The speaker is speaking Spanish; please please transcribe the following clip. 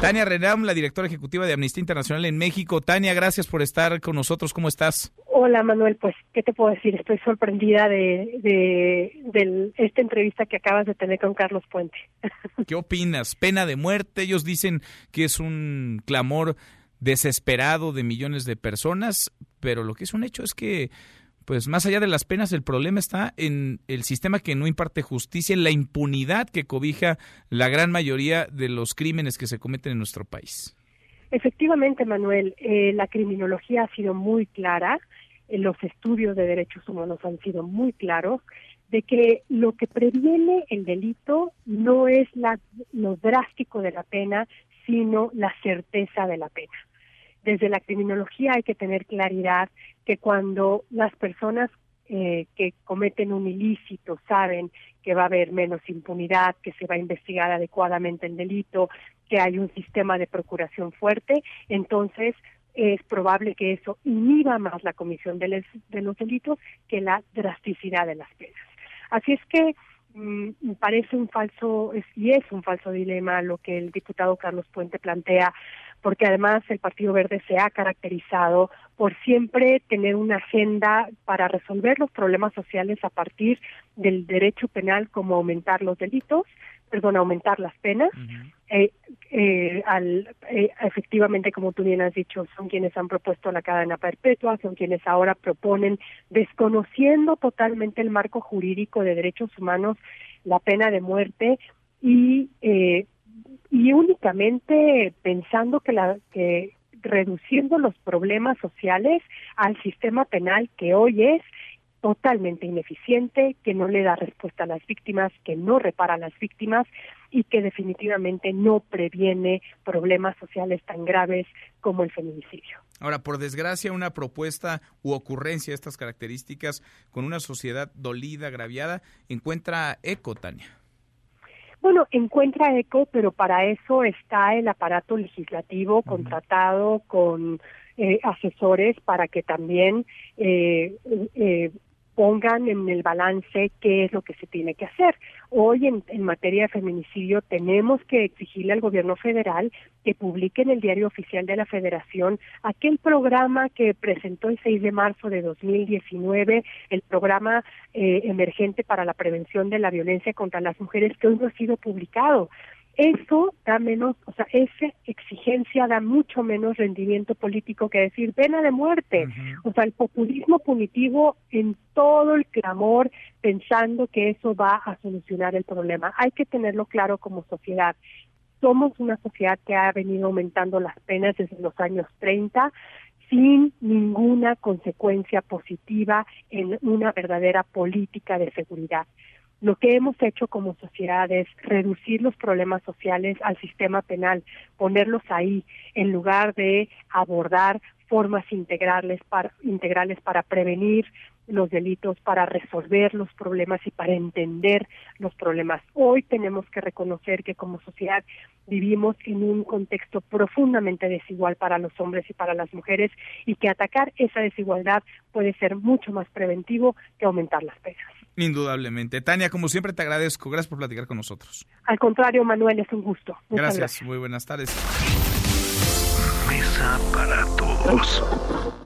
Tania Renam, la directora ejecutiva de Amnistía Internacional en México. Tania, gracias por estar con nosotros. ¿Cómo estás? Hola Manuel, pues, ¿qué te puedo decir? Estoy sorprendida de, de, esta entrevista que acabas de tener con Carlos Puente. ¿Qué opinas? Pena de muerte. Ellos dicen que es un clamor desesperado de millones de personas, pero lo que es un hecho es que pues más allá de las penas, el problema está en el sistema que no imparte justicia, en la impunidad que cobija la gran mayoría de los crímenes que se cometen en nuestro país. Efectivamente, Manuel, eh, la criminología ha sido muy clara, eh, los estudios de derechos humanos han sido muy claros de que lo que previene el delito no es la, lo drástico de la pena, sino la certeza de la pena desde la criminología hay que tener claridad que cuando las personas eh, que cometen un ilícito saben que va a haber menos impunidad, que se va a investigar adecuadamente el delito, que hay un sistema de procuración fuerte, entonces es probable que eso inhiba más la comisión de, los delitos que la drasticidad de las penas. Así es que mm, parece un falso, y es un falso dilema lo que el diputado Carlos Puente plantea porque además el Partido Verde se ha caracterizado por siempre tener una agenda para resolver los problemas sociales a partir del derecho penal como aumentar los delitos, perdón, aumentar las penas. Eh, eh, al, eh, efectivamente, como tú bien has dicho, son quienes han propuesto la cadena perpetua, son quienes ahora proponen, desconociendo totalmente el marco jurídico de derechos humanos, la pena de muerte y eh, y únicamente pensando que la que reduciendo los problemas sociales al sistema penal que hoy es totalmente ineficiente, que no le da respuesta a las víctimas, que no repara a las víctimas y que definitivamente no previene problemas sociales tan graves como el feminicidio. Ahora, por desgracia, una propuesta u ocurrencia de estas características con una sociedad dolida, agraviada, encuentra eco, Tania. Bueno, encuentra eco, pero para eso está el aparato legislativo contratado con eh, asesores para que también eh, eh, pongan en el balance qué es lo que se tiene que hacer. Hoy en, materia de feminicidio tenemos que exigirle al gobierno federal que publique en el diario oficial de la federación aquel programa que presentó el 6 de marzo de 2019, el programa eh, emergente para la prevención de la violencia contra las mujeres que hoy no ha sido publicado eso da menos, o sea, esa exigencia da mucho menos rendimiento político que decir pena de muerte. O sea, el populismo punitivo en todo el clamor pensando que eso va a solucionar el problema. Hay que tenerlo claro como sociedad. Somos una sociedad que ha venido aumentando las penas desde los años 30 sin ninguna consecuencia positiva en una verdadera política de seguridad. Lo que hemos hecho como sociedad es reducir los problemas sociales al sistema penal, ponerlos ahí, en lugar de abordar formas integrales para, integrales para prevenir los delitos, para resolver los problemas y para entender los problemas. Hoy tenemos que reconocer que como sociedad vivimos en un contexto profundamente desigual para los hombres y para las mujeres y que atacar esa desigualdad puede ser mucho más preventivo que aumentar las penas. Indudablemente. Tania, como siempre te agradezco. Gracias por platicar con nosotros. Al contrario, Manuel, es un gusto. gracias. Muy buenas tardes. Mesa para todos.